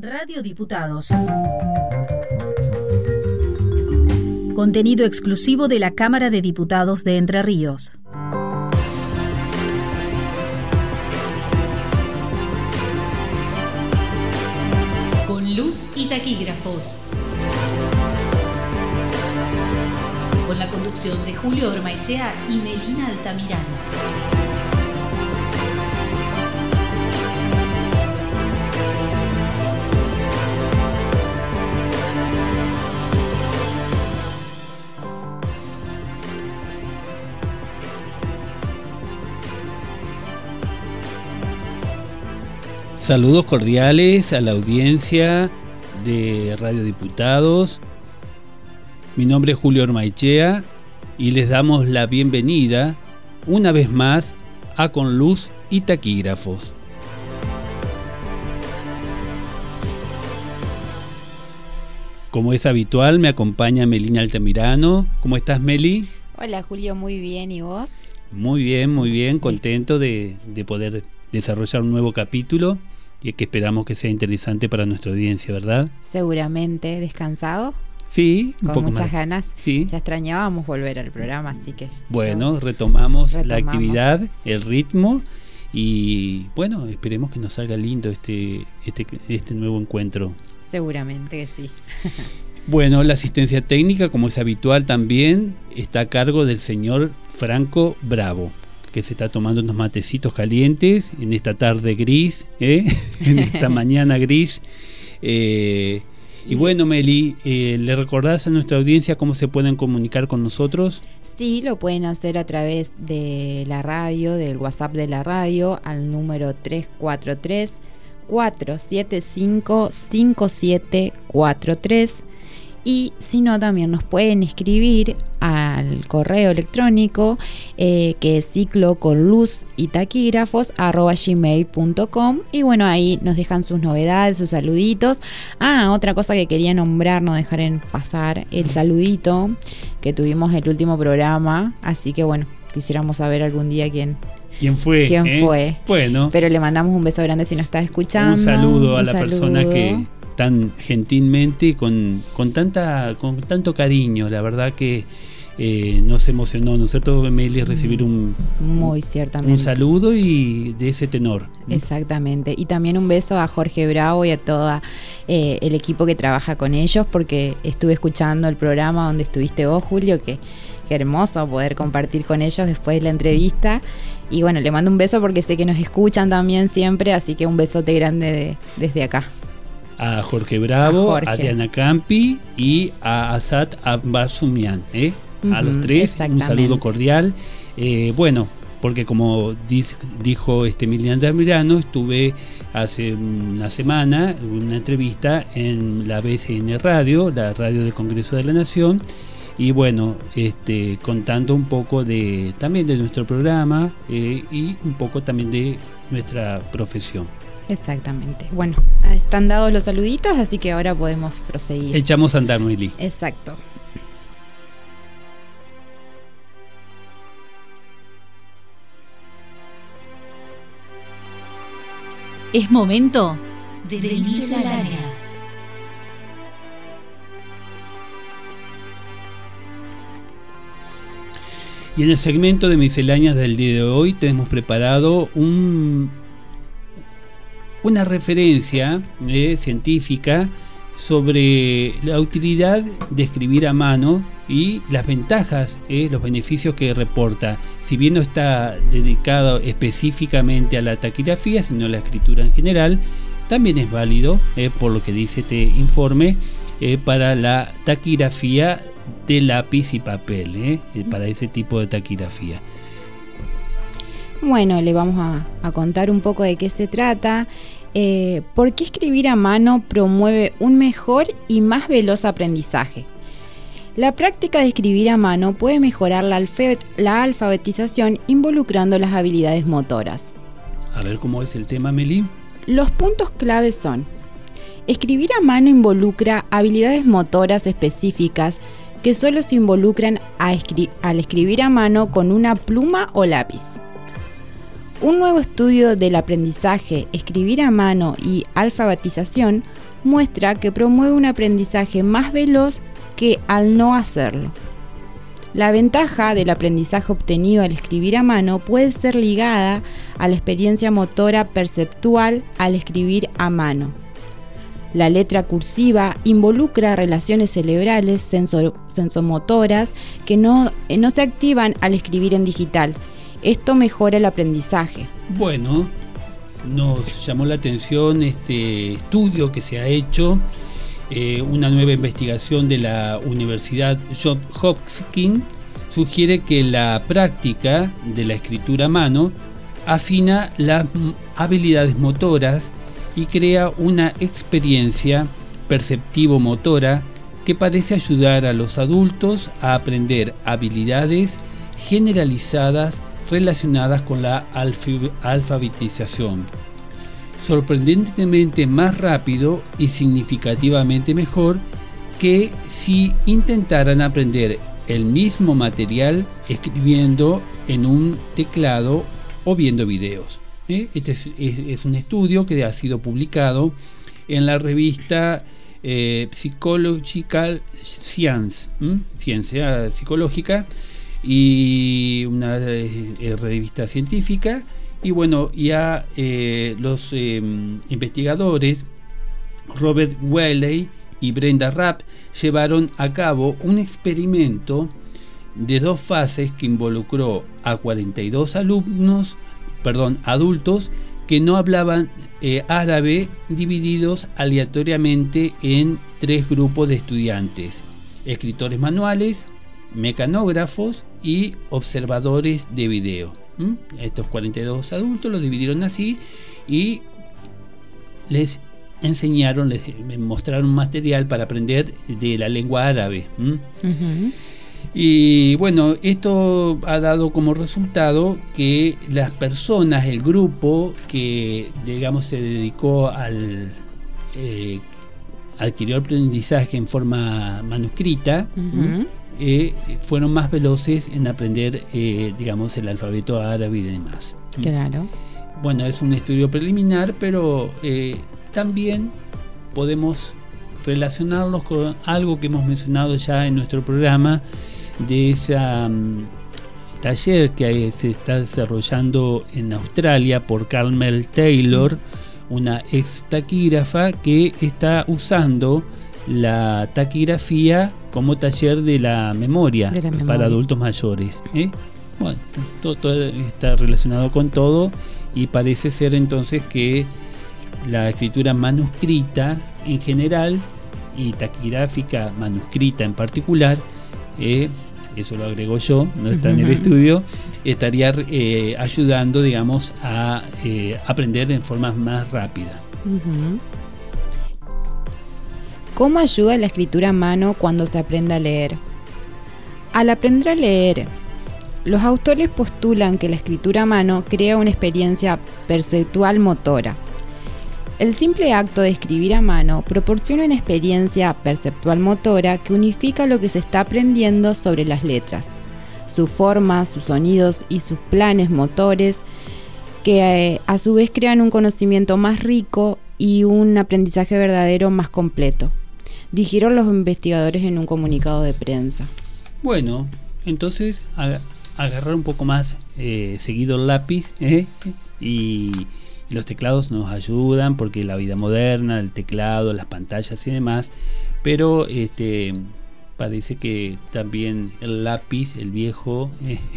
Radio Diputados. Contenido exclusivo de la Cámara de Diputados de Entre Ríos. Con luz y taquígrafos. Con la conducción de Julio Ormaechea y Melina Altamirano. Saludos cordiales a la audiencia de Radio Diputados. Mi nombre es Julio Ormaichea y les damos la bienvenida una vez más a Con Luz y Taquígrafos. Como es habitual, me acompaña Melina Altamirano. ¿Cómo estás, Meli? Hola, Julio, muy bien. ¿Y vos? Muy bien, muy bien. Contento de, de poder desarrollar un nuevo capítulo y que esperamos que sea interesante para nuestra audiencia, ¿verdad? Seguramente, descansado. Sí, un con muchas ganas. Sí. Ya extrañábamos volver al programa, así que. Bueno, retomamos, la actividad, el ritmo y bueno, esperemos que nos salga lindo este, este, este nuevo encuentro. Seguramente que sí. bueno, la asistencia técnica, como es habitual también, está a cargo del señor Franco Bravo que se está tomando unos matecitos calientes en esta tarde gris, ¿eh? en esta mañana gris. Eh, y bueno, Meli, eh, ¿le recordás a nuestra audiencia cómo se pueden comunicar con nosotros? Sí, lo pueden hacer a través de la radio, del WhatsApp de la radio, al número 343 475 5743 y si no también nos pueden escribir al correo electrónico eh, que es ciclo con luz y taquígrafos arroba gmail.com y bueno ahí nos dejan sus novedades, sus saluditos. Ah, otra cosa que quería nombrar, no dejar en pasar el saludito que tuvimos en el último programa, así que bueno, quisiéramos saber algún día quién, ¿Quién fue? ¿Quién eh? fue? Bueno. Pero le mandamos un beso grande si nos está escuchando. Un saludo a la persona que, tan gentilmente, con, con, tanta, con tanto cariño. La verdad que eh, nos emocionó, ¿no es cierto, Meli, recibir un, Muy ciertamente. un saludo y de ese tenor. Exactamente. Y también un beso a Jorge Bravo y a todo eh, el equipo que trabaja con ellos, porque estuve escuchando el programa donde estuviste vos, Julio, que qué hermoso poder compartir con ellos después de la entrevista. Y bueno, le mando un beso porque sé que nos escuchan también siempre, así que un besote grande desde acá a Jorge Bravo, a, Diana Campi y a Asad Abbasumian. ¿eh? a los tres, un saludo cordial. Eh, bueno, porque como dijo este Emiliano Mirano, estuve hace una semana en una entrevista en la BCN Radio, la radio del Congreso de la Nación, y bueno, este, contando un poco de también de nuestro programa eh, y un poco también de nuestra profesión. Exactamente. Bueno, están dados los saluditos, así que ahora podemos proseguir. Echamos a andar, Noeli. Exacto. Es momento de, de misceláneas. Y en el segmento de misceláneas del día de hoy tenemos preparado un una referencia eh, científica sobre la utilidad de escribir a mano y las ventajas, eh, los beneficios que reporta. Si bien no está dedicado específicamente a la taquigrafía, sino a la escritura en general, también es válido, eh, por lo que dice este informe, para la taquigrafía de lápiz y papel, para ese tipo de taquigrafía. Bueno, le vamos a, contar un poco de qué se trata. Eh, ¿Por qué escribir a mano promueve un mejor y más veloz aprendizaje? La práctica de escribir a mano puede mejorar la, la alfabetización involucrando las habilidades motoras. A ver cómo es el tema, Meli. Los puntos claves son, escribir a mano involucra habilidades motoras específicas que solo se involucran al escribir a mano con una pluma o lápiz. Un nuevo estudio del aprendizaje, escribir a mano y alfabetización muestra que promueve un aprendizaje más veloz que al no hacerlo. La ventaja del aprendizaje obtenido al escribir a mano puede ser ligada a la experiencia motora perceptual al escribir a mano. La letra cursiva involucra relaciones cerebrales sensomotoras que no, no se activan al escribir en digital. Esto mejora el aprendizaje. Bueno, nos llamó la atención este estudio que se ha hecho, eh, una nueva investigación de la Universidad Johns Hopkins sugiere que la práctica de la escritura a mano afina las habilidades motoras y crea una experiencia perceptivo-motora que parece ayudar a los adultos a aprender habilidades generalizadas relacionadas con la alfabetización. Sorprendentemente más rápido y significativamente mejor que si intentaran aprender el mismo material escribiendo en un teclado o viendo videos. ¿Eh? Este es, un estudio que ha sido publicado en la revista eh, Psychological Science, ciencia psicológica, y una eh, revista científica. Y bueno, ya los investigadores, Robert Whaley y Brenda Rapp, llevaron a cabo un experimento de dos fases que involucró a 42 alumnos, perdón, adultos que no hablaban eh, árabe divididos aleatoriamente en tres grupos de estudiantes, escritores manuales, mecanógrafos y observadores de video. Estos 42 adultos los dividieron así y les enseñaron, les mostraron material para aprender de la lengua árabe. Y bueno, esto ha dado como resultado que las personas, el grupo que digamos se dedicó al eh, adquirió aprendizaje en forma manuscrita, eh, fueron más veloces en aprender, eh, digamos, el alfabeto árabe y demás. Claro. Bueno, es un estudio preliminar, pero también podemos relacionarlos con algo que hemos mencionado ya en nuestro programa de ese taller que se está desarrollando en Australia por Carmel Taylor, una ex taquígrafa que está usando la taquigrafía como taller de la memoria, para adultos mayores. ¿eh? Bueno, todo, está relacionado con todo y parece ser entonces que la escritura manuscrita en general y taquigráfica manuscrita en particular, eh, eso lo agrego yo, no está en el estudio, estaría eh, ayudando, digamos, a eh, aprender en forma más rápida. ¿Cómo ayuda la escritura a mano cuando se aprende a leer? Al aprender a leer, los autores postulan que la escritura a mano crea una experiencia perceptual motora el simple acto de escribir a mano proporciona una experiencia perceptual motora que unifica lo que se está aprendiendo sobre las letras, su forma, sus sonidos y sus planes motores, que eh, a su vez crean un conocimiento más rico y un aprendizaje verdadero más completo, dijeron los investigadores en un comunicado de prensa. Bueno, entonces agarrar un poco más eh, seguido el lápiz ¿eh? y los teclados nos ayudan porque la vida moderna, el teclado, las pantallas y demás, pero este parece que también el lápiz, el viejo...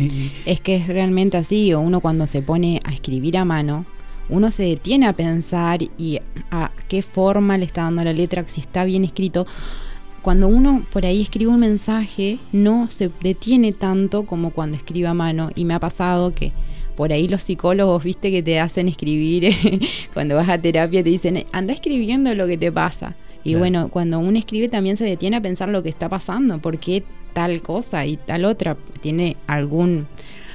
es que es realmente así, uno cuando se pone a escribir a mano, uno se detiene a pensar y a qué forma le está dando la letra, si está bien escrito. Cuando uno por ahí escribe un mensaje, no se detiene tanto como cuando escribe a mano. Y me ha pasado que por ahí los psicólogos, viste, que te hacen escribir, cuando vas a terapia te dicen, anda escribiendo lo que te pasa. Y bueno, cuando uno escribe también se detiene a pensar lo que está pasando, por qué tal cosa y tal otra tiene algún,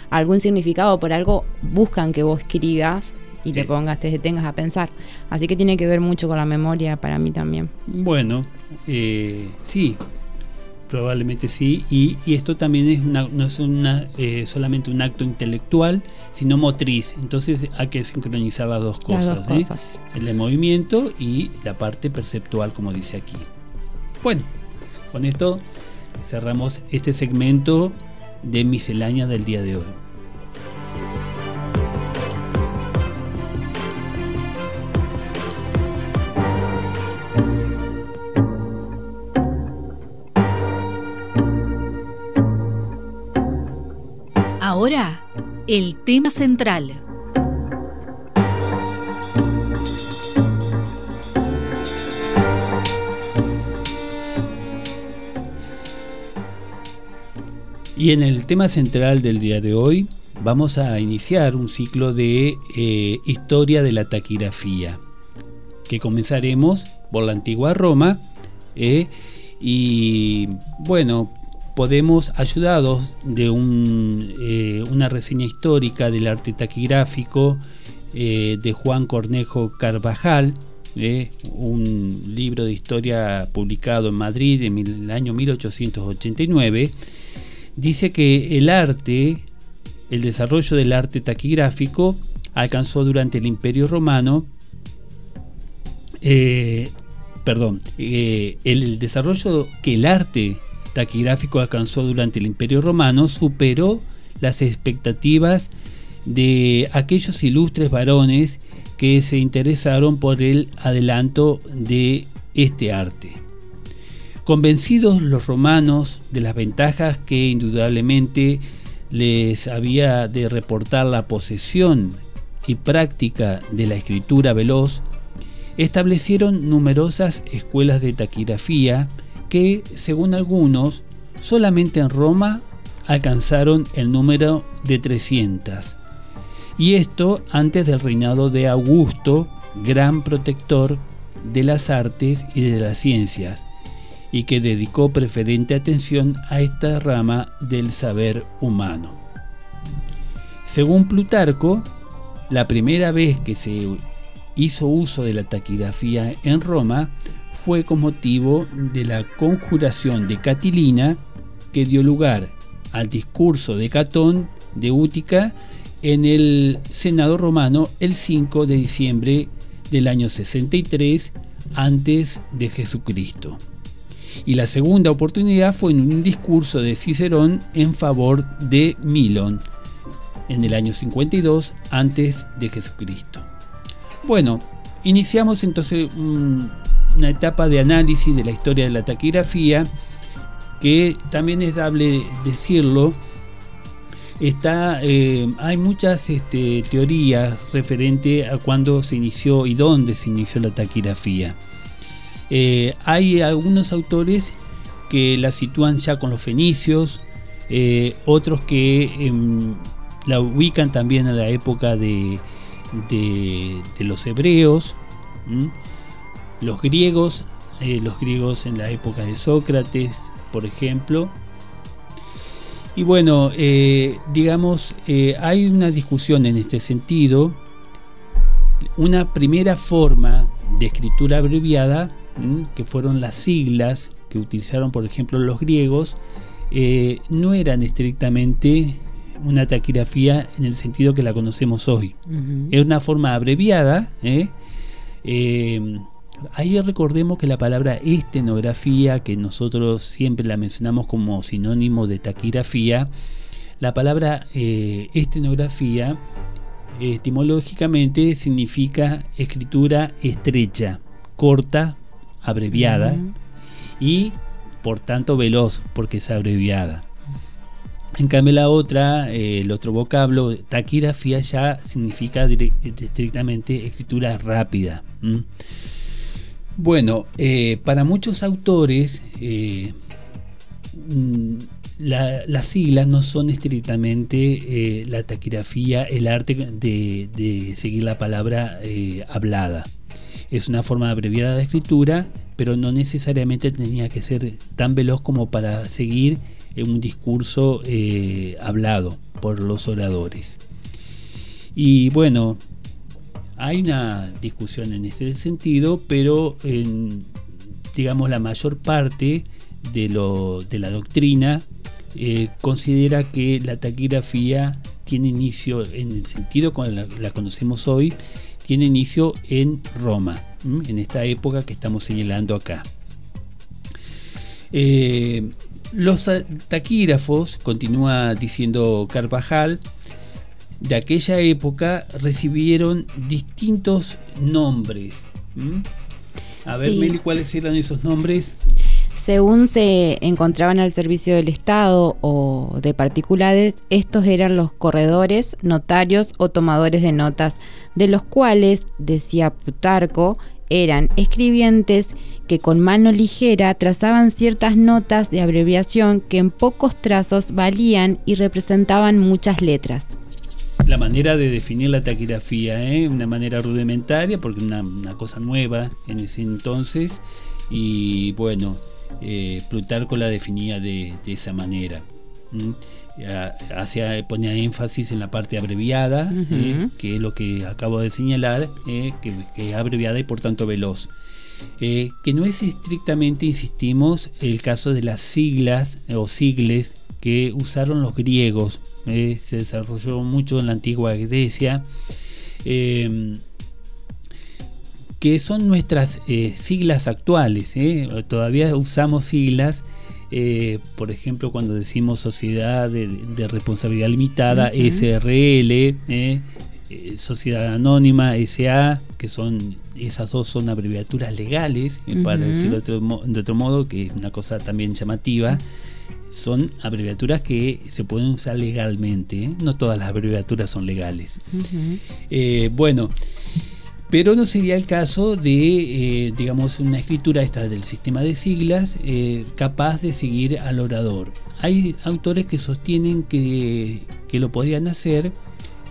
algún significado, por algo buscan que vos escribas y te pongas, te detengas a pensar. Así que tiene que ver mucho con la memoria para mí también. Bueno, eh, sí, Probablemente sí, y, esto también es una, no es una, eh, solamente un acto intelectual, sino motriz. Entonces hay que sincronizar las dos cosas, las dos el movimiento y la parte perceptual, como dice aquí. Bueno, con esto cerramos este segmento de miscelánea del día de hoy. Ahora, el tema central. Y en el tema central del día de hoy vamos a iniciar un ciclo de eh, historia de la taquigrafía, que comenzaremos por la antigua Roma. Eh, y bueno, podemos, ayudados de eh, una reseña histórica del arte taquigráfico eh, de Juan Cornejo Carvajal, eh, un libro de historia publicado en Madrid en el año 1889, dice que el arte, el desarrollo del arte taquigráfico, alcanzó durante el Imperio Romano, perdón, el desarrollo que el arte taquigráfico alcanzó durante el Imperio Romano superó las expectativas de aquellos ilustres varones que se interesaron por el adelanto de este arte. Convencidos los romanos de las ventajas que indudablemente les había de reportar la posesión y práctica de la escritura veloz, establecieron numerosas escuelas de taquigrafía que, según algunos, solamente en Roma alcanzaron el número de 300. Y esto antes del reinado de Augusto, gran protector de las artes y de las ciencias, y que dedicó preferente atención a esta rama del saber humano. Según Plutarco, la primera vez que se hizo uso de la taquigrafía en Roma fue con motivo de la conjuración de Catilina que dio lugar al discurso de Catón de Útica en el Senado romano el 5 de diciembre del año 63 antes de Jesucristo. Y la segunda oportunidad fue en un discurso de Cicerón en favor de Milón en el año 52 antes de Jesucristo. Bueno, iniciamos entonces un una etapa de análisis de la historia de la taquigrafía, que también es dable decirlo, está, eh, hay muchas este, teorías referente a cuándo se inició y dónde se inició la taquigrafía. Eh, hay algunos autores que la sitúan ya con los fenicios, eh, otros que em, la ubican también a la época de, de, los hebreos los griegos, eh, los griegos en la época de Sócrates, por ejemplo. Y bueno, eh, digamos, eh, hay una discusión en este sentido. Una primera forma de escritura abreviada, que fueron las siglas que utilizaron, por ejemplo, los griegos, no eran estrictamente una taquigrafía en el sentido que la conocemos hoy. Es una forma abreviada, Ahí recordemos que la palabra estenografía, que nosotros siempre la mencionamos como sinónimo de taquigrafía, la palabra eh, estenografía etimológicamente significa escritura estrecha, corta, abreviada y por tanto veloz porque es abreviada. En cambio la otra, eh, el otro vocablo, taquigrafía ya significa estrictamente escritura rápida. Bueno, eh, para muchos autores eh, mm, las siglas no son estrictamente eh, la taquigrafía, el arte de, seguir la palabra hablada. Es una forma abreviada de escritura, pero no necesariamente tenía que ser tan veloz como para seguir un discurso hablado por los oradores. Y bueno, hay una discusión en este sentido, pero en, digamos la mayor parte de, la doctrina eh, considera que la taquigrafía tiene inicio, en el sentido como la, conocemos hoy, tiene inicio en Roma, en esta época que estamos señalando acá. Eh, los taquígrafos, continúa diciendo Carvajal, de aquella época recibieron distintos nombres. A ver, Meli, ¿cuáles eran esos nombres? Según se encontraban al servicio del Estado o de particulares, estos eran los corredores, notarios o tomadores de notas, de los cuales, decía Plutarco, eran escribientes que con mano ligera trazaban ciertas notas de abreviación que en pocos trazos valían y representaban muchas letras. La manera de definir la taquigrafía, ¿eh? una manera rudimentaria, porque una, una cosa nueva en ese entonces, y bueno, eh, Plutarco la definía de, esa manera. Hacia, ponía énfasis en la parte abreviada, eh, que es lo que acabo de señalar, eh, que, es abreviada y por tanto veloz. que no es estrictamente, insistimos, el caso de las siglas o sigles que usaron los griegos. Se desarrolló mucho en la antigua Grecia que son nuestras eh, siglas actuales. ¿eh? Todavía usamos siglas, eh, por ejemplo, cuando decimos Sociedad de, Responsabilidad Limitada, SRL, Sociedad Anónima, SA, que son esas dos son abreviaturas legales, para decirlo de otro, modo, que es una cosa también llamativa son abreviaturas que se pueden usar legalmente. No todas las abreviaturas son legales. bueno, pero no sería el caso de, eh, digamos, una escritura esta del sistema de siglas eh, capaz de seguir al orador. Hay autores que sostienen que, lo podían hacer,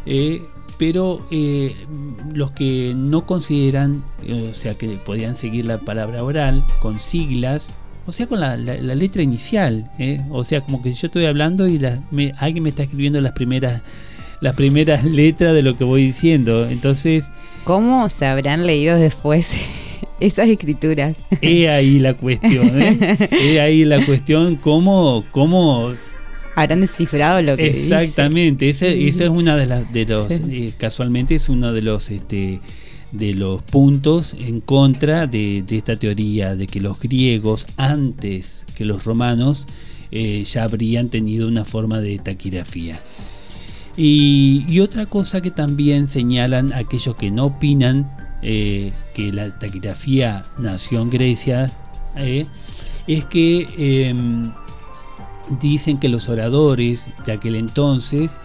eh, pero los que no consideran, o sea, que podían seguir la palabra oral con siglas, o sea, con la, letra inicial, o sea, como que yo estoy hablando y alguien me está escribiendo las primeras, las primeras letras de lo que voy diciendo. Entonces, ¿Cómo se habrán leído después esas escrituras? He ahí la cuestión, ¿eh? He ahí la cuestión, ¿cómo, cómo habrán descifrado lo que exactamente ese, es una de las de los eh, casualmente es uno de los este de los puntos en contra de, esta teoría de que los griegos antes que los romanos eh, ya habrían tenido una forma de taquigrafía. Y, otra cosa que también señalan aquellos que no opinan eh, que la taquigrafía nació en Grecia eh, es que em, dicen que los oradores de aquel entonces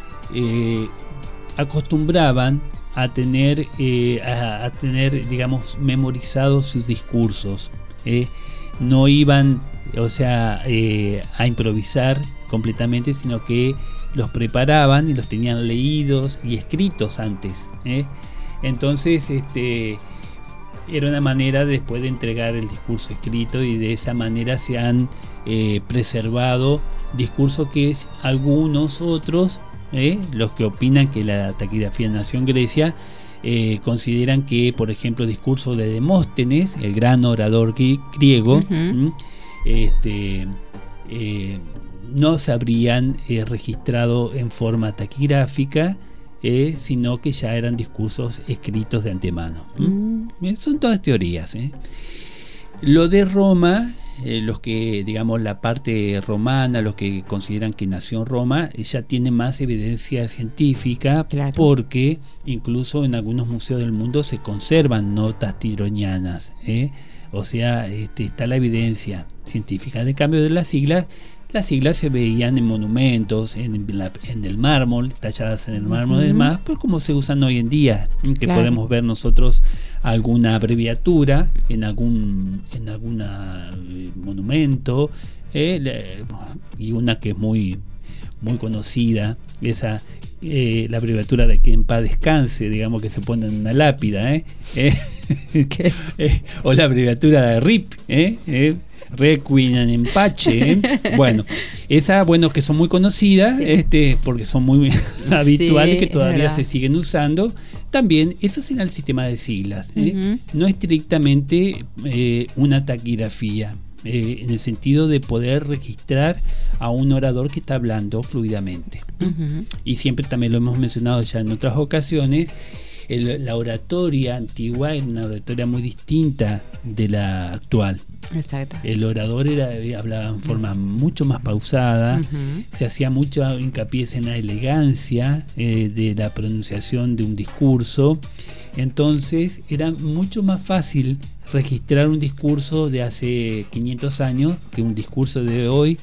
acostumbraban a tener, a, tener, digamos, memorizados sus discursos. no iban, o sea, a improvisar completamente, sino que los preparaban y los tenían leídos y escritos antes. ¿eh? Entonces, este, era una manera después de entregar el discurso escrito y de esa manera se han eh, preservado discursos que algunos otros, ¿eh? los que opinan que la taquigrafía nació en Grecia, consideran que, por ejemplo, el discurso de Demóstenes, el gran orador griego, este, no se habrían eh, registrado en forma taquigráfica, eh, sino que ya eran discursos escritos de antemano. Mm. Eh, son todas teorías. Lo de Roma, los que, digamos, la parte romana, los que consideran que nació en Roma, ya tiene más evidencia científica porque incluso en algunos museos del mundo se conservan notas tironianas. O sea, este, está la evidencia científica. De cambio de las siglas, las siglas se veían en monumentos, en, en el mármol, talladas en el mármol y demás, pues como se usan hoy en día, que podemos ver nosotros alguna abreviatura en algún en alguna eh, monumento eh, y una que es muy muy conocida, esa eh, la abreviatura de que en paz descanse, digamos que se pone en una lápida, ¿eh? o la abreviatura de RIP, ¿eh? Requiem en empache. bueno, esas, bueno, que son muy conocidas, este, porque son muy habituales que todavía se siguen usando. También, eso será el sistema de siglas. ¿eh? No estrictamente eh, una taquigrafía. eh, en el sentido de poder registrar a un orador que está hablando fluidamente. Y siempre también lo hemos mencionado ya en otras ocasiones, el- la oratoria antigua era una oratoria muy distinta de la actual. Exacto. El orador era, hablaba en forma mucho más pausada, se hacía mucho hincapié en la elegancia eh, de la pronunciación de un discurso. Entonces era mucho más fácil registrar un discurso de hace 500 años que un discurso de hoy,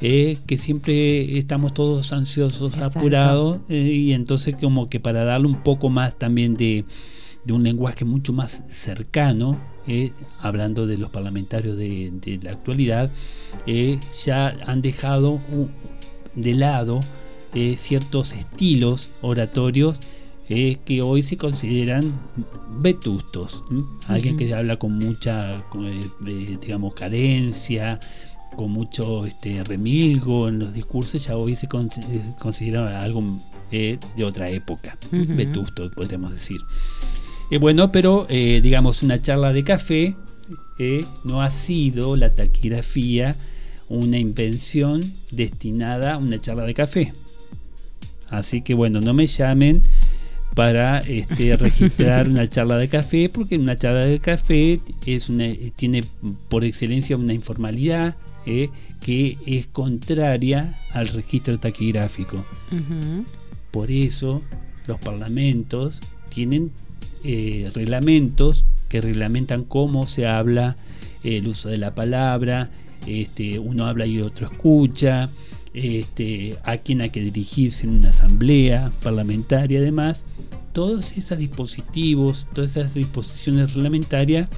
eh, que siempre estamos todos ansiosos, Exacto. apurados, eh, y entonces como que para darle un poco más también de, de un lenguaje mucho más cercano, eh, hablando de los parlamentarios de, de la actualidad, eh, ya han dejado de lado ciertos estilos oratorios eh, que hoy se consideran vetustos. Alguien que habla con mucha, eh, digamos, cadencia, con mucho este, remilgo en los discursos, ya hoy se con- eh, considera algo eh, de otra época, vetusto, podríamos decir. Eh, bueno, pero eh, digamos, una charla de café no ha sido la taquigrafía una invención destinada a una charla de café. Así que bueno, no me llamen para este, registrar una charla de café, porque una charla de café es una, tiene por excelencia una informalidad eh, que es contraria al registro taquigráfico. Por eso los parlamentos tienen eh, reglamentos que reglamentan cómo se habla, eh, el uso de la palabra, este, uno habla y otro escucha, este, a quién hay que dirigirse en una asamblea parlamentaria, además, todos esos dispositivos, todas esas disposiciones reglamentarias,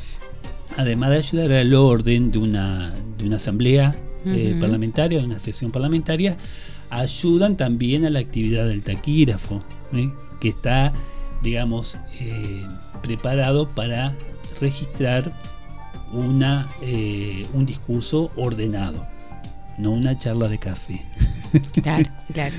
además de ayudar al orden de una, de una asamblea eh, parlamentaria, de una sesión parlamentaria, ayudan también a la actividad del taquígrafo, ¿eh? que está, digamos, eh, preparado para registrar una, eh, un discurso ordenado, no una charla de café. Claro, claro.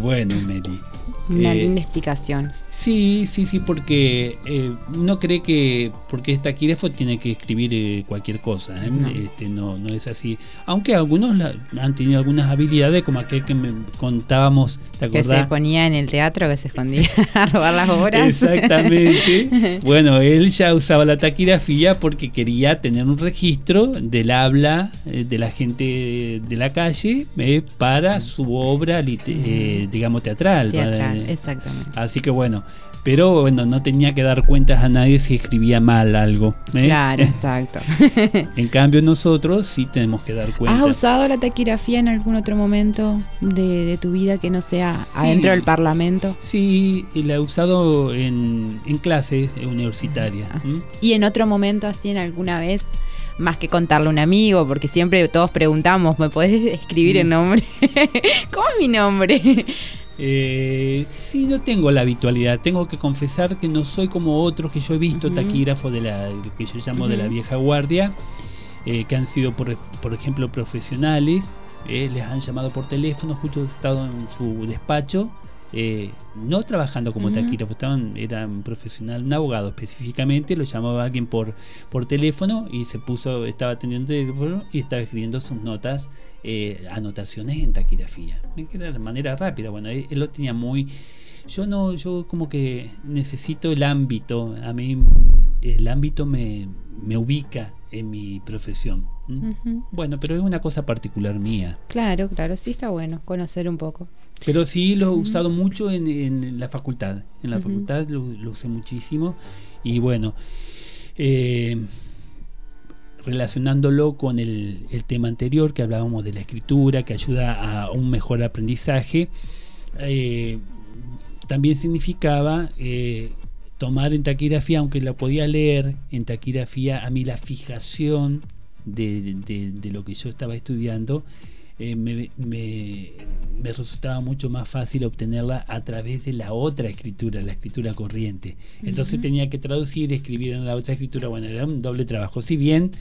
Bueno, Meli. Una linda explicación. Sí, sí, sí, porque eh, uno cree que porque es taquígrafo tiene que escribir eh, cualquier cosa. ¿eh? No. Este, no, no es así. Aunque algunos la- han tenido algunas habilidades, como aquel que me contábamos, ¿te Que se ponía en el teatro, que se escondía a robar las obras. Exactamente. bueno, él ya usaba la taquigrafía porque quería tener un registro del habla eh, de la gente de la calle eh, para su obra, eh, digamos, teatral. para- Teatral, exactamente. Así que bueno, pero bueno, no tenía que dar cuentas a nadie si escribía mal algo. ¿eh? Claro, exacto. En cambio nosotros sí tenemos que dar ¿Has cuenta. usado la taquigrafía en algún otro momento de, de tu vida que no sea Sí. adentro del parlamento? Sí, y la he usado en, en clases universitarias. Ah. Y en otro momento, así en alguna vez, más que contarle a un amigo, porque siempre todos preguntamos, ¿me podés escribir el nombre? ¿Cómo es mi nombre? Eh, sí, no tengo la habitualidad. Tengo que confesar que no soy como otros que yo he visto Ujú. taquígrafos de la lo que yo llamo de la vieja guardia, eh, que han sido, por, por ejemplo, profesionales. eh, les han llamado por teléfono, justo he estado en su despacho, eh, no trabajando como Ujú. taquígrafo, estaban, era un profesional, un abogado específicamente, lo llamaba alguien por, por teléfono y se puso, estaba atendiendo el teléfono y estaba escribiendo sus notas, eh, anotaciones en taquigrafía. Era de manera rápida, bueno, él, él lo tenía muy... Yo no, yo como que necesito el ámbito, a mí el ámbito me, me ubica en mi profesión. ¿m? Ujú. Bueno, pero es una cosa particular mía. Claro, claro, sí está bueno conocer un poco. Pero sí lo he usado mucho en, en la facultad. En la Ujú. facultad lo, lo usé muchísimo. Y bueno, eh, relacionándolo con el, tema anterior que hablábamos de la escritura, que ayuda a un mejor aprendizaje, eh, también significaba eh, tomar en taquigrafía, aunque la podía leer en taquigrafía, a mí la fijación de lo que yo estaba estudiando eh, me, me- me resultaba mucho más fácil obtenerla a través de la otra escritura, la escritura corriente. Entonces tenía que traducir, escribir en la otra escritura, bueno, era un doble trabajo. Si bien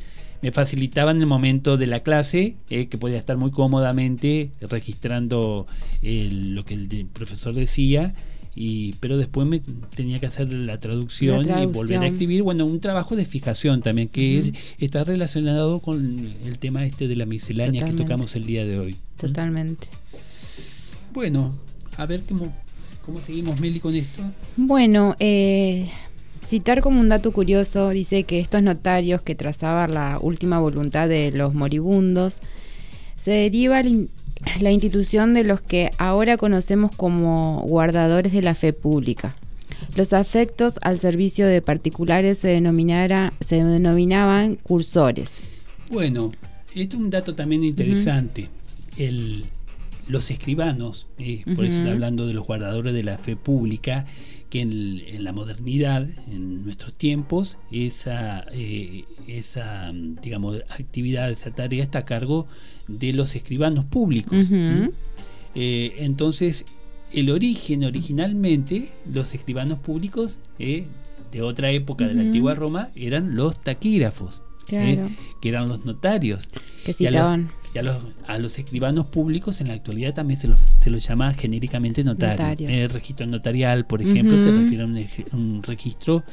me facilitaba en el momento de la clase, eh, que podía estar muy cómodamente registrando el- lo que el profesor decía y pero después me tenía que hacer la traducción, La y volver a escribir bueno un trabajo de fijación también que está relacionado con el tema este de la miscelánea Totalmente. que tocamos el día de hoy ¿Mm? Totalmente. bueno a ver cómo cómo seguimos Meli con esto Bueno, eh, citar como un dato curioso, dice que estos notarios que trazaban la última voluntad de los moribundos, se deriva la in- la institución de los que ahora conocemos como guardadores de la fe pública. Los afectos al servicio de particulares se, denominara- se denominaban cursores. Bueno, esto es un dato también interesante. El, los escribanos, eh, por eso está hablando de los guardadores de la fe pública, que en, en la modernidad, en nuestros tiempos, esa, eh, esa, mm, digamos, actividad, esa tarea está a cargo de los escribanos públicos. Eh, entonces, el origen, originalmente, los escribanos públicos eh, de otra época de la antigua Roma eran los taquígrafos, Claro. que eran los notarios. Que Y a los, y a los, a los escribanos públicos en la actualidad también se los, se los llama genéricamente notarios. Notarios. El registro notarial, por ejemplo, se refiere a un registro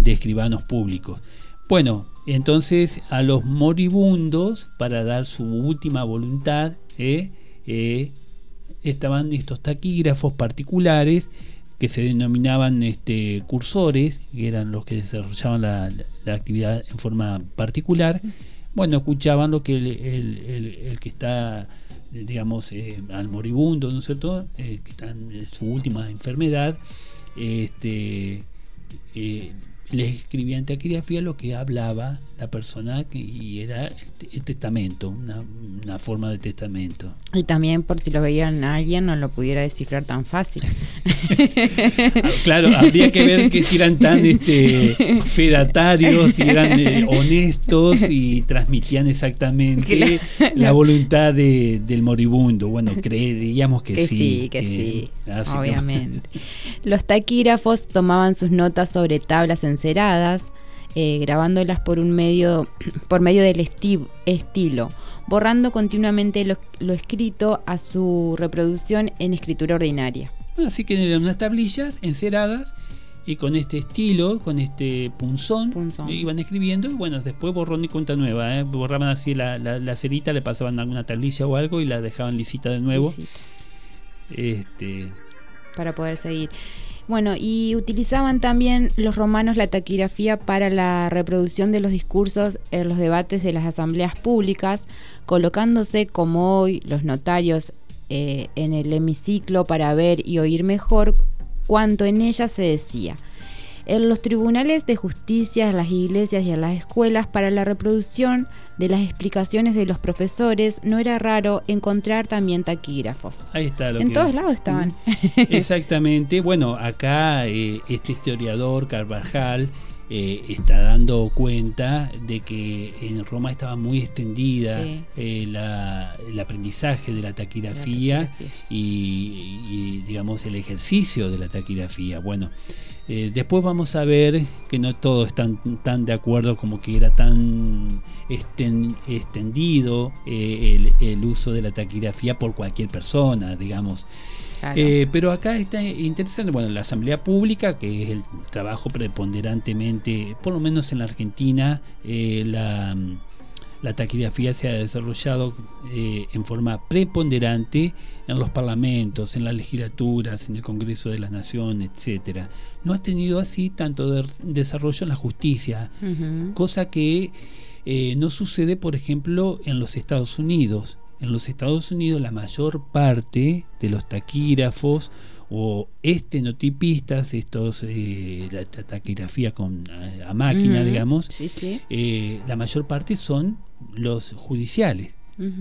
de escribanos públicos. Bueno, entonces a los moribundos, para dar su última voluntad, eh, eh, estaban estos taquígrafos particulares que se denominaban este, cursores, que eran los que desarrollaban la, la actividad en forma particular. Bueno, escuchaban lo que el, el- que está, digamos, eh, al moribundo, ¿no es cierto?, Eh, que está en su última enfermedad, este, eh, les escribía en taquigrafía lo que hablaba la persona que- y era el, te- el testamento, una, una forma de testamento. Y también por si lo veían a alguien no lo pudiera descifrar tan fácil. Ah, Claro, habría que ver que si eran tan este, fedatarios, si eran eh, honestos y transmitían exactamente Claro. la voluntad de- del moribundo. Bueno, creeríamos que, que sí. sí, que sí, que- obviamente. Los taquígrafos tomaban sus notas sobre tablas enceradas, eh, grabándolas por un medio, por medio del esti- estilo, borrando continuamente lo, lo escrito a su reproducción en escritura ordinaria. Así que eran unas tablillas enceradas y con este estilo, con este punzón, Punzón. eh, iban escribiendo y bueno, después borrón y cuenta nueva. eh. Borraban así la, la, la cerita, le pasaban alguna tablilla o algo y la dejaban lisita de nuevo. Este, para poder seguir. Bueno, y utilizaban también los romanos la taquigrafía para la reproducción de los discursos en los debates de las asambleas públicas, colocándose como hoy los notarios eh, en el hemiciclo para ver y oír mejor cuanto en ella se decía. En los tribunales de justicia, en las iglesias y en las escuelas, para la reproducción de las explicaciones de los profesores, no era raro encontrar también taquígrafos. ahí está lo En que- todos lados estaban. Exactamente. Bueno, acá eh, este historiador Carvajal eh, está dando cuenta de que en Roma estaba muy extendida Sí. eh, la- el aprendizaje de la taquigrafía, La taquigrafía. Y, y, digamos el ejercicio de la taquigrafía. Bueno, eh, después vamos a ver que no todos están tan de acuerdo como que era tan esten- extendido el, el uso de la taquigrafía por cualquier persona, digamos. Claro. Eh, pero acá está interesante, bueno, la asamblea pública, que es el trabajo preponderantemente, por lo menos en la Argentina, eh, la, la taquigrafía se ha desarrollado eh, en forma preponderante en los parlamentos, en las legislaturas, en el Congreso de la Nación, etcétera. No ha tenido así tanto de- desarrollo en la justicia, cosa que eh, no sucede, por ejemplo, en los Estados Unidos. En los Estados Unidos la mayor parte de los taquígrafos o estenotipistas, estos, eh, la ta- taquigrafía con, a, a máquina, digamos, Sí, sí. eh, la mayor parte son los judiciales,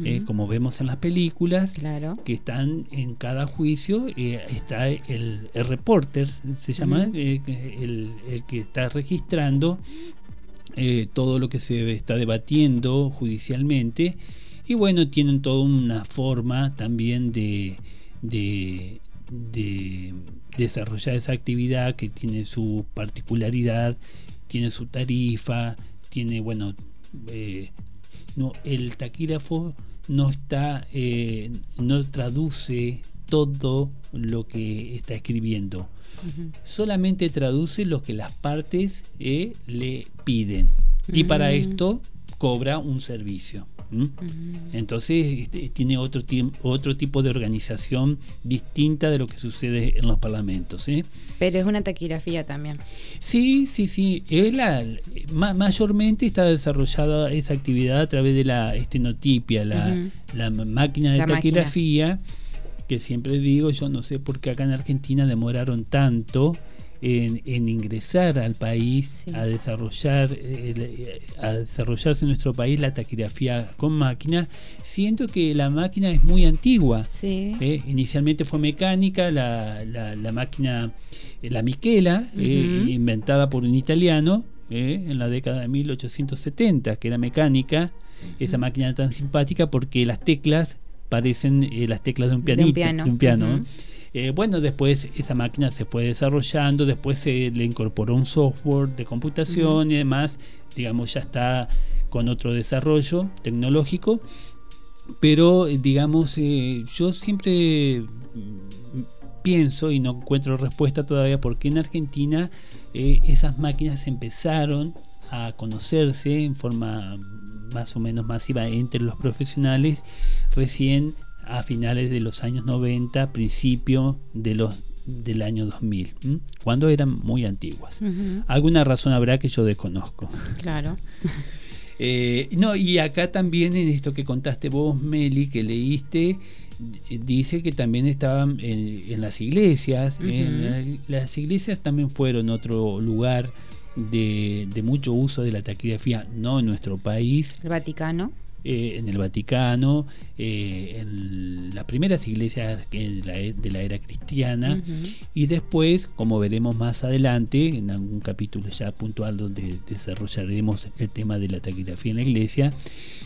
eh, como vemos en las películas, Claro. que están en cada juicio, eh, está el, el reporter, se llama, eh, el, el que está registrando eh, todo lo que se está debatiendo judicialmente y bueno, tienen toda una forma también de, de, de desarrollar esa actividad que tiene su particularidad, tiene su tarifa, tiene, bueno, eh, no, el taquígrafo no está, eh, no traduce todo lo que está escribiendo. solamente traduce lo que las partes eh, le piden. Y para esto cobra un servicio. Entonces este, tiene otro, otro tipo de organización distinta de lo que sucede en los parlamentos. ¿eh? Pero es una taquigrafía también. Sí, sí, sí. Es la, mayormente está desarrollada esa actividad a través de la estenotipia, la, la máquina de taquigrafía, que siempre digo, yo no sé por qué acá en Argentina demoraron tanto en, ingresar al país a desarrollar eh, a desarrollarse en nuestro país la taquigrafía con máquina siento que la máquina es muy antigua. ¿eh? inicialmente fue mecánica la, la, máquina eh, la Michela inventada por un italiano en la década de 1870 que era mecánica esa máquina tan simpática porque las teclas parecen las teclas de un pianito de un piano, eh, bueno, después esa máquina se fue desarrollando, después se le incorporó un software de computación y demás, digamos, ya está con otro desarrollo tecnológico, pero digamos, eh, yo siempre mm, pienso y no encuentro respuesta todavía porque en Argentina eh, esas máquinas empezaron a conocerse en forma más o menos masiva entre los profesionales recién a finales de los años 90, principio de los del año 2000, cuando eran muy antiguas. Alguna razón habrá que yo desconozco. Claro. Eh, no, y acá también en esto que contaste vos, Meli, que leíste, dice que también estaban en, las iglesias. las iglesias también fueron otro lugar de, de, mucho uso de la taquigrafía, no en nuestro país. El Vaticano. Eh, en el Vaticano, eh, en las primeras iglesias de la, e, de la era cristiana, y después, como veremos más adelante, en algún capítulo ya puntual donde desarrollaremos el tema de la taquigrafía en la iglesia,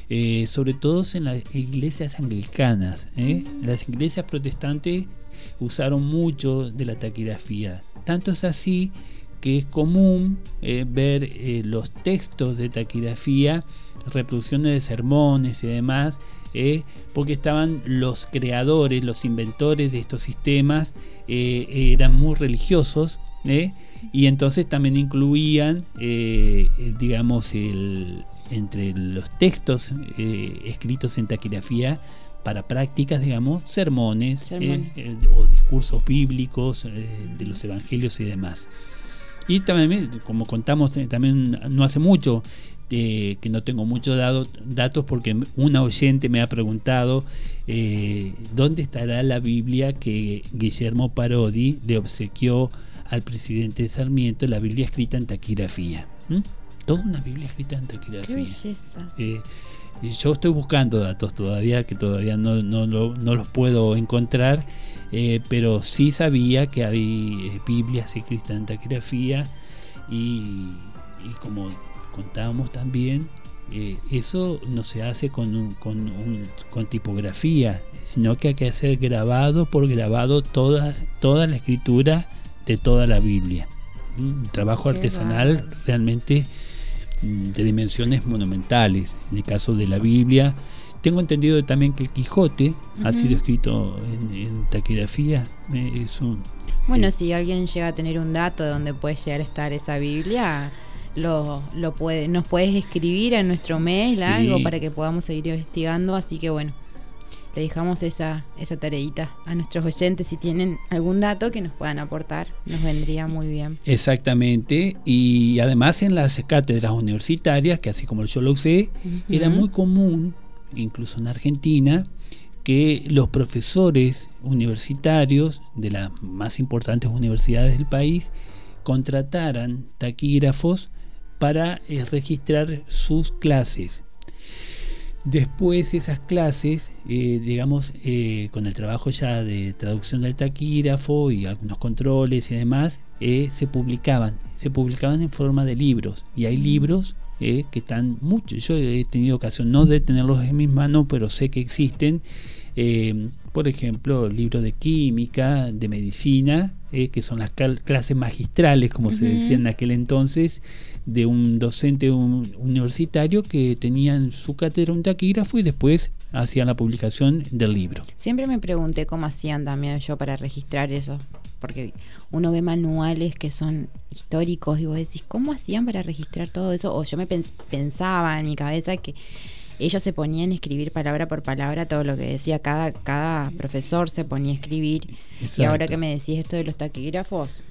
eh, sobre todo en las iglesias anglicanas. Las iglesias protestantes usaron mucho de la taquigrafía. Tanto es así que es común ver los textos de taquigrafía reproducciones de sermones y demás, eh, porque estaban los creadores, los inventores de estos sistemas, eh, eran muy religiosos, eh, y entonces también incluían, digamos, el, entre los textos escritos en taquigrafía, para prácticas, digamos, sermones o discursos bíblicos de los evangelios y demás. Y también, como contamos también no hace mucho, que no tengo muchos datos porque una oyente me ha preguntado eh, dónde estará la Biblia que Guillermo Parodi le obsequió al presidente Sarmiento, la Biblia escrita en taquigrafía. Toda una Biblia escrita en taquigrafía. Eh, yo estoy buscando datos todavía, que todavía no, no, no los puedo encontrar, eh, pero sí sabía que había Biblias escritas en taquigrafía y, y como contábamos también, eh, eso no se hace con, con, con, tipografía, sino que hay que hacer grabado por grabado todas, toda la escritura de toda la Biblia. Un trabajo artesanal realmente mm, de dimensiones monumentales. En el caso de la Biblia, tengo entendido también que el Quijote ha sido escrito en, taquigrafía. Eh, es un, bueno, eh, si alguien llega a tener un dato de dónde puede llegar a estar esa Biblia, lo, lo puede, nos puedes escribir en nuestro mail algo para que podamos seguir investigando. Así que bueno, le dejamos esa, esa tareita a nuestros oyentes si tienen algún dato que nos puedan aportar, nos vendría muy bien. Exactamente, y además en las cátedras universitarias, que así como yo lo usé, era muy común, incluso en Argentina, que los profesores universitarios de las más importantes universidades del país contrataran taquígrafos para eh, registrar sus clases. Después esas clases, eh, digamos, eh, con el trabajo ya de traducción del taquígrafo y algunos controles y demás, se publicaban, se publicaban en forma de libros. Y hay libros que están muchos, yo he tenido ocasión no de tenerlos en mis manos, pero sé que existen. Por ejemplo, libros de química, de medicina, que son las clases magistrales, como se decía en aquel entonces, de un docente universitario que tenía en su cátedra un taquígrafo y después hacían la publicación del libro. Siempre me pregunté cómo hacían también yo para registrar eso, porque uno ve manuales que son históricos y vos decís, ¿cómo hacían para registrar todo eso? O yo me pensaba en mi cabeza que ellos se ponían a escribir palabra por palabra todo lo que decía. Cada, cada profesor se ponía a escribir. Y ahora que me decís esto de los taquígrafos,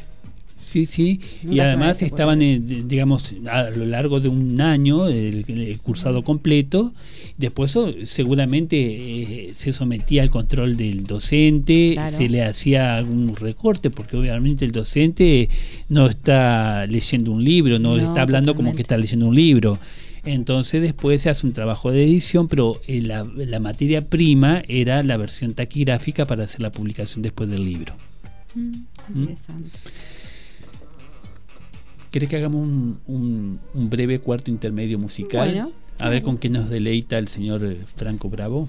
Sí, sí, y además estaban, digamos, a lo largo de un año, el, cursado completo, después seguramente eh, se sometía al control del docente, se le hacía algún recorte, porque obviamente el docente no está leyendo un libro, no, está hablando como que está leyendo un libro. Entonces después se hace un trabajo de edición, pero eh, la, materia prima era la versión taquigráfica para hacer la publicación después del libro. Mm, ¿Mm? interesante. ¿Querés que hagamos un, breve cuarto intermedio musical? A ver con qué nos deleita el señor eh, Franco Bravo.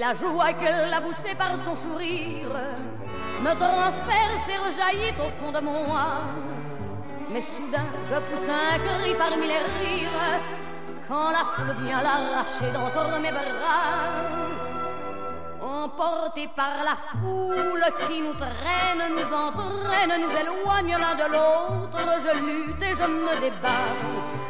la joie qu'elle a poussée par son sourire me transperce et rejaillit au fond de moi. Mais soudain, je pousse un cri parmi les rires quand la foule vient l'arracher d'entre mes bras. Emporté par la foule qui nous traîne, nous entraîne, nous éloigne l'un de l'autre, je lutte et je me débat.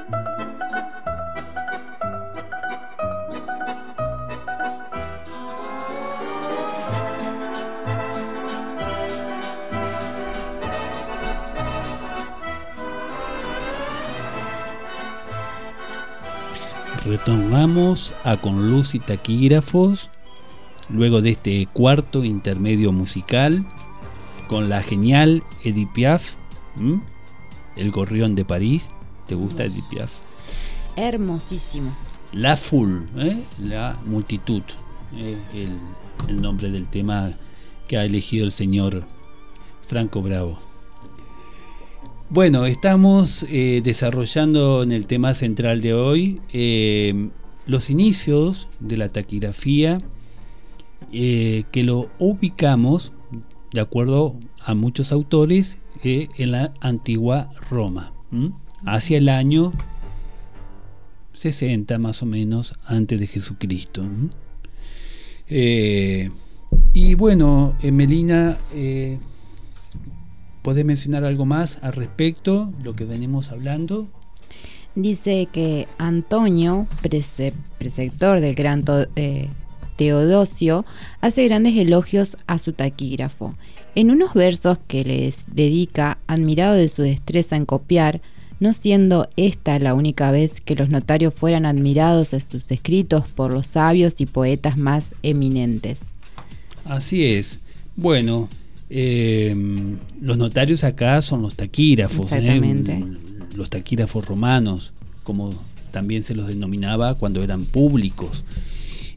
Retomamos a Con Luz y Taquígrafos, luego de este cuarto intermedio musical, con la genial Edith Piaf, El Gorrión de París. ¿Te gusta Edith Piaf? Hermosísimo. La Full, ¿eh? la multitud, ¿eh? el, el nombre del tema que ha elegido el señor Franco Bravo. Bueno, estamos eh, desarrollando en el tema central de hoy eh, los inicios de la taquigrafía eh, que lo ubicamos, de acuerdo a muchos autores, en la antigua Roma, hacia el año 60 más o menos antes de Jesucristo. y bueno, Melina ¿Puedes mencionar algo más al respecto, lo que venimos hablando? Dice que Antonio, preceptor del gran eh, Teodosio, hace grandes elogios a su taquígrafo. En unos versos que les dedica, admirado de su destreza en copiar, no siendo esta la única vez que los notarios fueran admirados en sus escritos por los sabios y poetas más eminentes. Así es. Bueno, Eh, los notarios acá son los taquígrafos, ¿eh? Exactamente. los taquígrafos romanos, como también se los denominaba cuando eran públicos.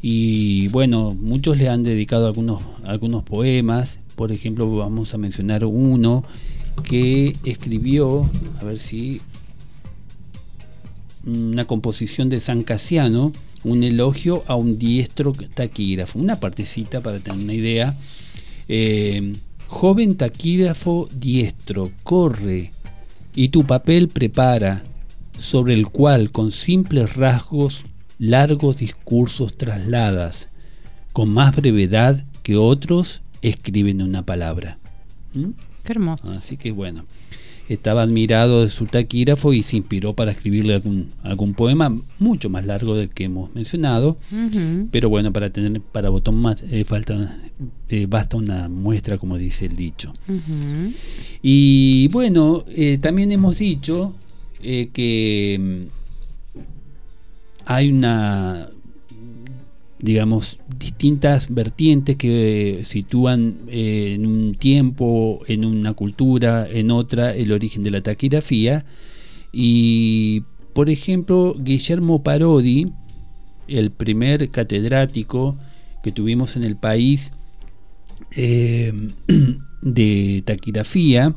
Y bueno, muchos le han dedicado algunos, algunos poemas. Por ejemplo, vamos a mencionar uno que escribió, a ver si, una composición de San Casiano, un elogio a un diestro taquígrafo. Una partecita para tener una idea. Eh, joven taquígrafo diestro, corre y tu papel prepara, sobre el cual con simples rasgos largos discursos trasladas, con más brevedad que otros escriben una palabra. ¿Mm? Qué hermoso. Así que bueno, estaba admirado de su taquígrafo y se inspiró para escribirle algún, algún poema mucho más largo del que hemos mencionado. Pero bueno, para tener para botón más eh, falta eh, basta una muestra, como dice el dicho. Y bueno, eh, también hemos dicho que mm, hay una, digamos, distintas vertientes que eh, sitúan eh, en un tiempo, en una cultura, en otra, el origen de la taquigrafía. Y, por ejemplo, Guillermo Parodi, el primer catedrático que tuvimos en el país eh, de taquigrafía,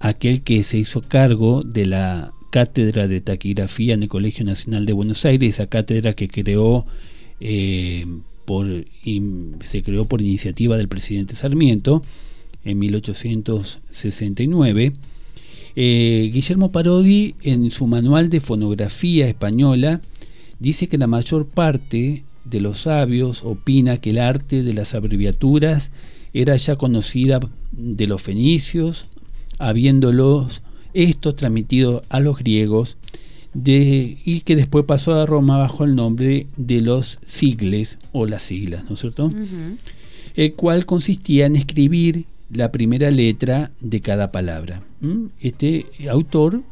aquel que se hizo cargo de la cátedra de taquigrafía en el Colegio Nacional de Buenos Aires, esa cátedra que creó eh, por, se creó por iniciativa del presidente Sarmiento en 1869. Eh, Guillermo Parodi, en su manual de fonografía española, dice que la mayor parte de los sabios opina que el arte de las abreviaturas era ya conocida de los fenicios, habiéndolos estos transmitido a los griegos, de, y que después pasó a Roma bajo el nombre de los sigles o las siglas, ¿no es cierto? El cual consistía en escribir la primera letra de cada palabra. Este autor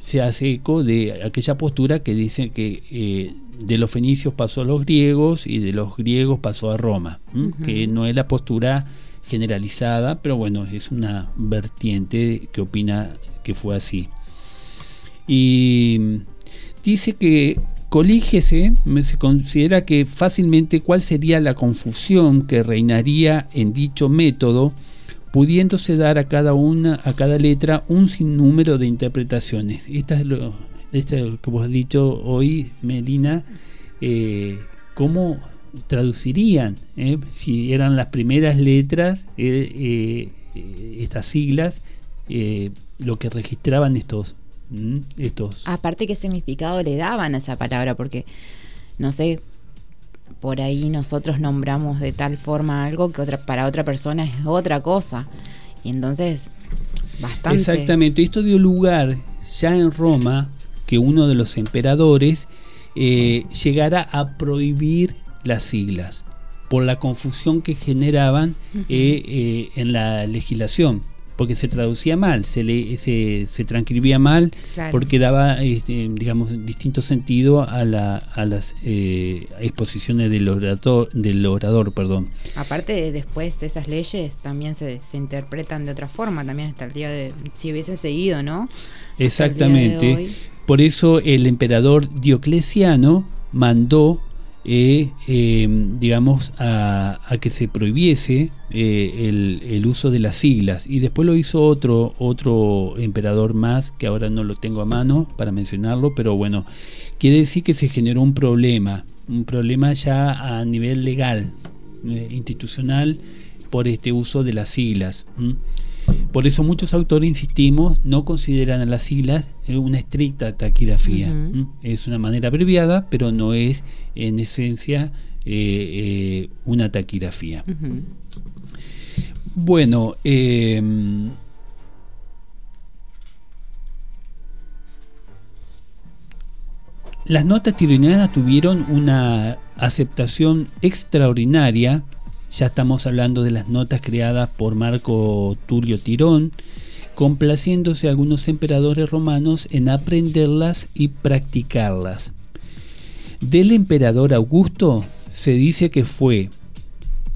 se hace eco de aquella postura que dice que eh, de los fenicios pasó a los griegos y de los griegos pasó a Roma, que no es la postura generalizada, pero bueno, es una vertiente que opina que fue así. Y dice que colígese, se considera que fácilmente cuál sería la confusión que reinaría en dicho método, pudiéndose dar a cada una, a cada letra un sinnúmero de interpretaciones. Esto es lo que vos has dicho hoy, Melina, eh, cómo traducirían, eh? si eran las primeras letras, eh, estas siglas, lo que registraban estos, estos Aparte, ¿qué significado le daban a esa palabra? Porque, no sé, por ahí nosotros nombramos de tal forma algo que otra, para otra persona es otra cosa. Y entonces, bastante. Exactamente, esto dio lugar ya en Roma que uno de los emperadores eh, llegara a prohibir las siglas por la confusión que generaban eh, eh, en la legislación, porque se traducía mal, se, le, se, se transcribía mal, Claro. porque daba, este, digamos, distinto sentido a, la, a las eh, exposiciones del orador, del orador, perdón. Aparte, después de esas leyes también se, se interpretan de otra forma, también hasta el día de. Si hubiesen seguido, ¿no? Exactamente. Por eso el emperador Diocleciano mandó, eh, digamos, a, a que se prohibiese eh, el, el uso de las siglas. Y después lo hizo otro, otro emperador más, que ahora no lo tengo a mano para mencionarlo, pero bueno, quiere decir que se generó un problema, un problema ya a nivel legal, eh, institucional, por este uso de las siglas. Por eso muchos autores, insistimos, no consideran a las siglas eh, una estricta taquigrafía. Es una manera abreviada, pero no es en esencia eh, eh, una taquigrafía. Bueno, eh, las notas tironianas tuvieron una aceptación extraordinaria. Ya estamos hablando de las notas creadas por Marco Tulio Tirón, complaciéndose algunos emperadores romanos en aprenderlas y practicarlas. Del emperador Augusto se dice que fue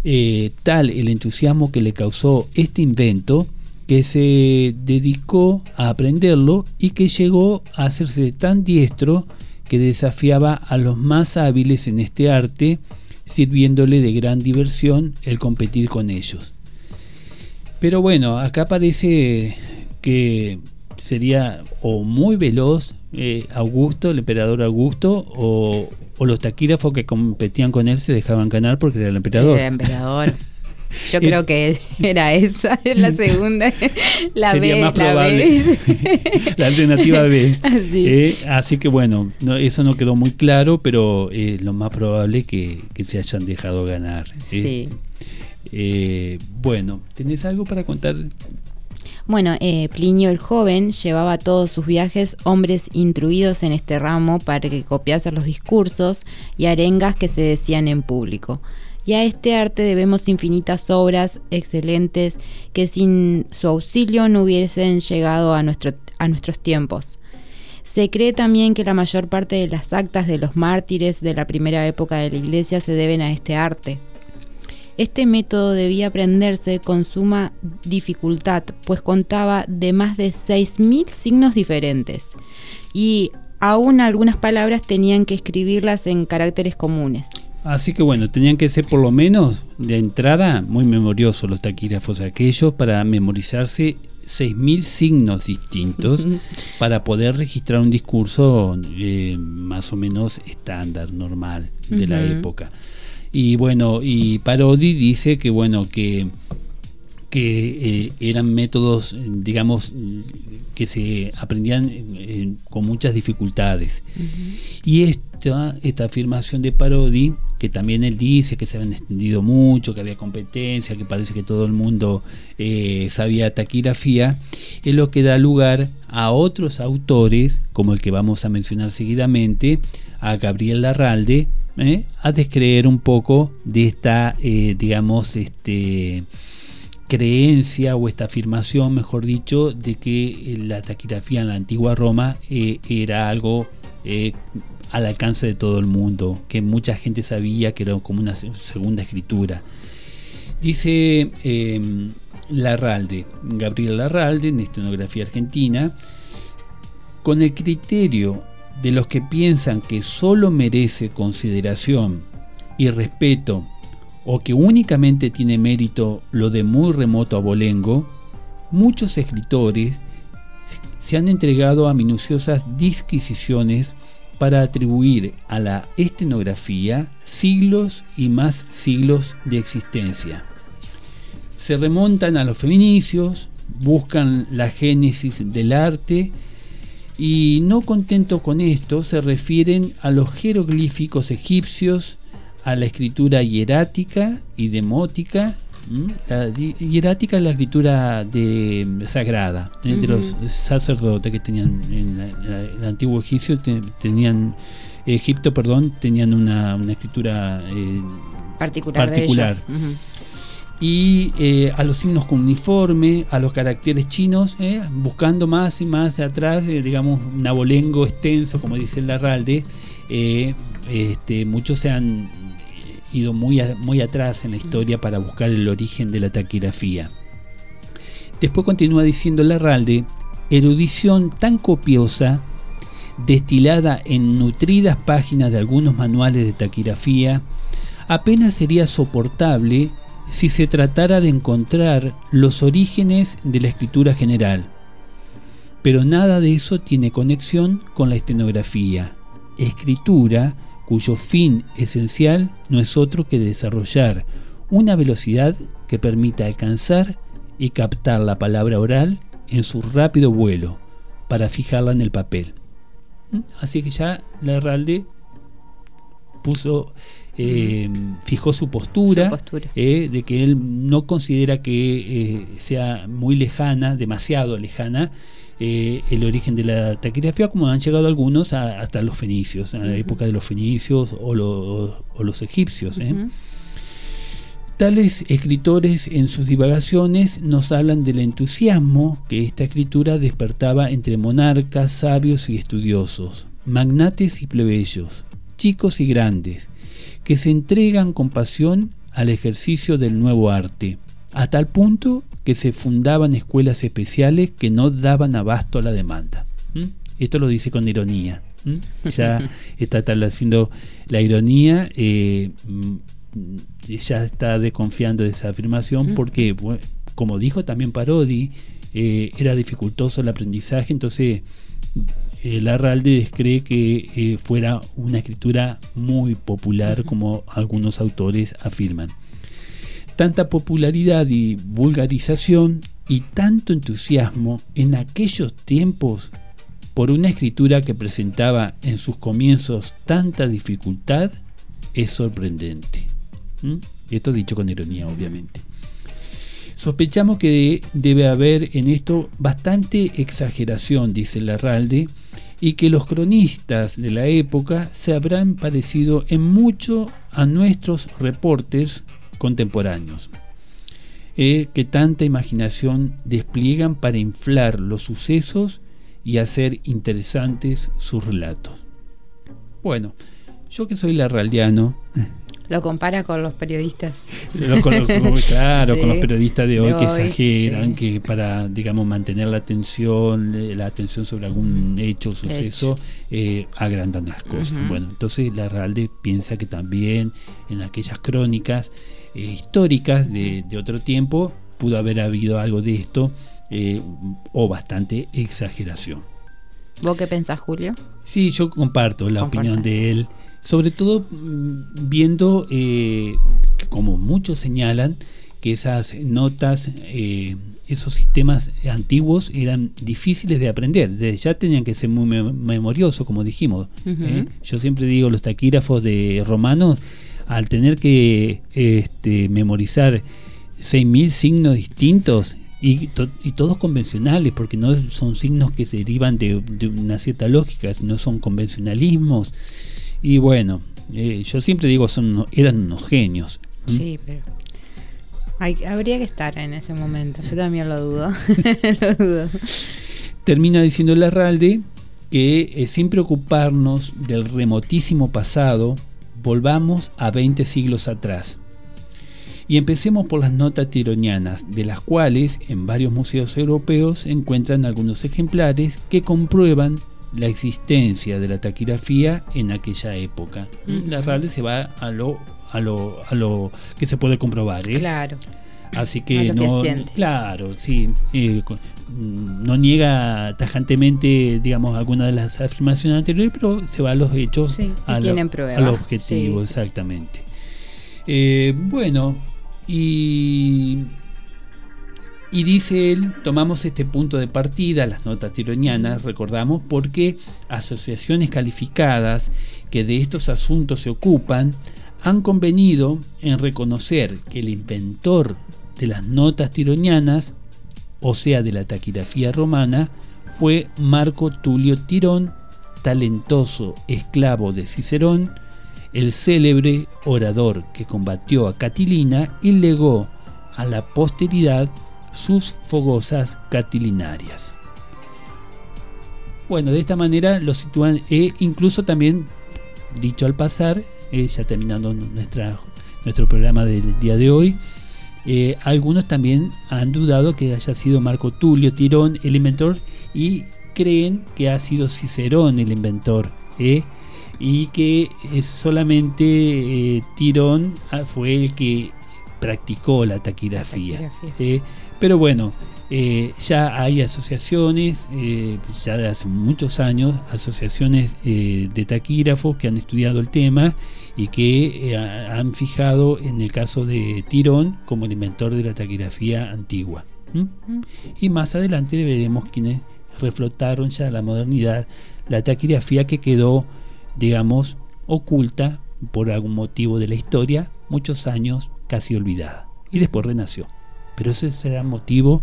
eh, tal el entusiasmo que le causó este invento que se dedicó a aprenderlo y que llegó a hacerse tan diestro que desafiaba a los más hábiles en este arte, sirviéndole de gran diversión el competir con ellos. Pero bueno, acá parece que sería o muy veloz eh, Augusto, el emperador Augusto, o, los taquígrafos que competían con él se dejaban ganar porque era el emperador. Era el emperador. Yo creo que era esa, la segunda. La Sería B, más la probable. B. la alternativa B. Así. Eh, así que bueno, no, eso no quedó muy claro, pero eh, lo más probable que, que se hayan dejado ganar. eh. Sí. Eh, bueno, ¿tenés algo para contar? Bueno, eh, Plinio el joven llevaba a todos sus viajes hombres instruidos en este ramo para que copiasen los discursos y arengas que se decían en público. Y a este arte debemos infinitas obras excelentes que sin su auxilio no hubiesen llegado a, nuestro, a nuestros tiempos. Se cree también que la mayor parte de las actas de los mártires de la primera época de la Iglesia se deben a este arte. Este método debía aprenderse con suma dificultad, pues contaba de más de 6.000 signos diferentes y aún algunas palabras tenían que escribirlas en caracteres comunes. Así que bueno, tenían que ser por lo menos de entrada muy memoriosos los taquígrafos aquellos para memorizarse 6.000 signos distintos para poder registrar un discurso eh, más o menos estándar, normal de la época. Y bueno, y Parodi dice que bueno, que que eh, eran métodos, digamos, que se aprendían eh, con muchas dificultades. Y esta, esta afirmación de Parodi, que también él dice que se habían extendido mucho, que había competencia, que parece que todo el mundo eh, sabía taquigrafía, es lo que da lugar a otros autores, como el que vamos a mencionar seguidamente, a Gabriel Larralde, ¿eh? a descreer un poco de esta, eh, digamos, este creencia o esta afirmación, mejor dicho, de que la taquigrafía en la antigua Roma era algo al alcance de todo el mundo, que mucha gente sabía que era como una se- segunda escritura. Dice eh, Larralde, Gabriel Larralde, en Estonografía Argentina, con el criterio de los que piensan que solo merece consideración y respeto o que únicamente tiene mérito lo de muy remoto abolengo, muchos escritores se han entregado a minuciosas disquisiciones para atribuir a la estenografía siglos y más siglos de existencia. Se remontan a los feminicios, buscan la génesis del arte y no contento con esto se refieren a los jeroglíficos egipcios, a la escritura hierática y demótica. La hierática es la escritura de, sagrada, ¿eh? de los sacerdotes que tenían en, la- en la- en el antiguo egipcio, te- tenían Egipto, perdón, tenían una, una escritura eh, Particular, Particular. de ellos. Ujú. y eh, a los signos con uniforme, a los caracteres chinos, eh, buscando más y más atrás, eh, digamos, un abolengo extenso, como dice el Larralde. eh, este, muchos se han ido muy, muy atrás en la historia para buscar el origen de la taquigrafía. Después continúa diciendo Larralde, erudición tan copiosa, destilada en nutridas páginas de algunos manuales de taquigrafía, apenas sería soportable si se tratara de encontrar los orígenes de la escritura general. Pero nada de eso tiene conexión con la estenografía, escritura cuyo fin esencial no es otro que desarrollar una velocidad que permita alcanzar y captar la palabra oral en su rápido vuelo para fijarla en el papel. ¿Mm? Así que ya Larralde puso, eh, fijó su postura, Su postura. eh, de que él no considera que eh, sea muy lejana, demasiado lejana, eh, el origen de la taquigrafía, como han llegado algunos a- hasta los fenicios, a la época de los fenicios o, lo- o los egipcios. ¿eh? Tales escritores en sus divagaciones nos hablan del entusiasmo que esta escritura despertaba entre monarcas, sabios y estudiosos, magnates y plebeyos, chicos y grandes, que se entregan con pasión al ejercicio del nuevo arte, a tal punto que se fundaban escuelas especiales que no daban abasto a la demanda. ¿Mm? Esto lo dice con ironía. ¿Mm? Ya está estableciendo la ironía, eh, mm, ya está desconfiando de esa afirmación porque, bueno, como dijo también Parodi, eh, era dificultoso el aprendizaje, entonces eh, Larralde cree que eh, fuera una escritura muy popular como algunos autores afirman. Tanta popularidad y vulgarización y tanto entusiasmo en aquellos tiempos por una escritura que presentaba en sus comienzos tanta dificultad es sorprendente. ¿Mm? Esto dicho con ironía, obviamente. Sospechamos que debe haber en esto bastante exageración, dice Larralde, y que los cronistas de la época se habrán parecido en mucho a nuestros reportes contemporáneos, eh, que tanta imaginación despliegan para inflar los sucesos y hacer interesantes sus relatos. Bueno, yo que soy larraldiano, Lo compara con los periodistas. Lo- con lo- con- claro, Sí, con los periodistas de hoy que exageran, sí. que para, digamos, mantener la atención, eh, la atención sobre algún hecho o suceso, eh, agrandan las cosas. Bueno, entonces la Realde piensa que también en aquellas crónicas eh, históricas de, de otro tiempo pudo haber habido algo de esto eh, o bastante exageración. ¿Vos qué pensás, Julio? Sí, yo comparto la opinión de él, sobre todo mm, viendo, eh, que como muchos señalan, que esas notas, eh, esos sistemas antiguos eran difíciles de aprender, desde ya tenían que ser muy me- memoriosos, como dijimos. ¿eh? Yo siempre digo, los taquígrafos de romanos, al tener que este, memorizar 6.000 signos distintos, y, to- y todos convencionales, porque no son signos que se derivan de, de una cierta lógica, no son convencionalismos. Y bueno, eh, yo siempre digo, son, eran unos genios. ¿m? Sí, pero. hay- habría que estar en ese momento. Yo también lo dudo. lo dudo. Termina diciendo Larralde que eh, sin preocuparnos del remotísimo pasado, volvamos a 20 siglos atrás. Y empecemos por las notas tironianas, de las cuales en varios museos europeos se encuentran algunos ejemplares que comprueban la existencia de la taquigrafía en aquella época. Larralde se va a lo, a lo, a lo que se puede comprobar. ¿eh? Claro. Así A que no, claro, sí, eh, no niega tajantemente, digamos, alguna de las afirmaciones anteriores, pero se va a los hechos, Sí, a, lo- tienen prueba, al objetivo, sí. exactamente. Eh, bueno, y, y dice él, tomamos este punto de partida, las notas tironianas, recordamos, porque asociaciones calificadas que de estos asuntos se ocupan han convenido en reconocer que el inventor de las notas tironianas, o sea, de la taquigrafía romana, fue Marco Tulio Tirón, talentoso esclavo de Cicerón, el célebre orador que combatió a Catilina y legó a la posteridad sus fogosas catilinarias. Bueno, de esta manera lo sitúan, e incluso también, dicho al pasar, eh, ya terminando nuestro programa del día de hoy, eh, algunos también han dudado que haya sido Marco Tulio Tirón el inventor y creen que ha sido Cicerón el inventor. ¿eh? y que eh, solamente eh, Tirón ah, fue el que practicó la taquigrafía. taquigrafía. Pero bueno, eh, ya hay asociaciones, eh, ya de hace muchos años, asociaciones eh, de taquígrafos que han estudiado el tema y que eh, ha- han fijado en el caso de Tirón como el inventor de la taquigrafía antigua. Y más adelante veremos quienes reflotaron ya la modernidad, la taquigrafía que quedó, digamos, oculta por algún motivo de la historia, muchos años casi olvidada. Y después renació. Pero ese será motivo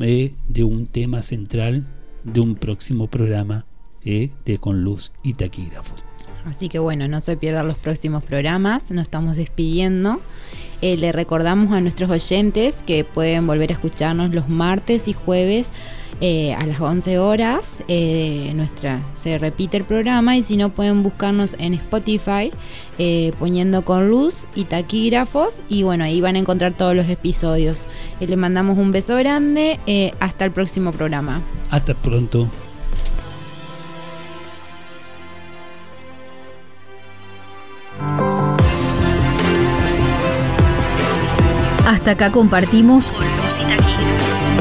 eh, de un tema central de un próximo programa eh, de Con Luz y Taquígrafos. Así que bueno, no se pierdan los próximos programas. Nos estamos despidiendo. Eh, le recordamos a nuestros oyentes que pueden volver a escucharnos los martes y jueves eh, a las 11 horas. Eh, nuestra, se repite el programa y si no pueden buscarnos en Spotify poniendo con luz y taquígrafos y bueno, ahí van a encontrar todos los episodios. le mandamos un beso grande. hasta el próximo programa. Hasta pronto. Hasta acá compartimos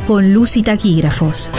con luz y taquígrafos.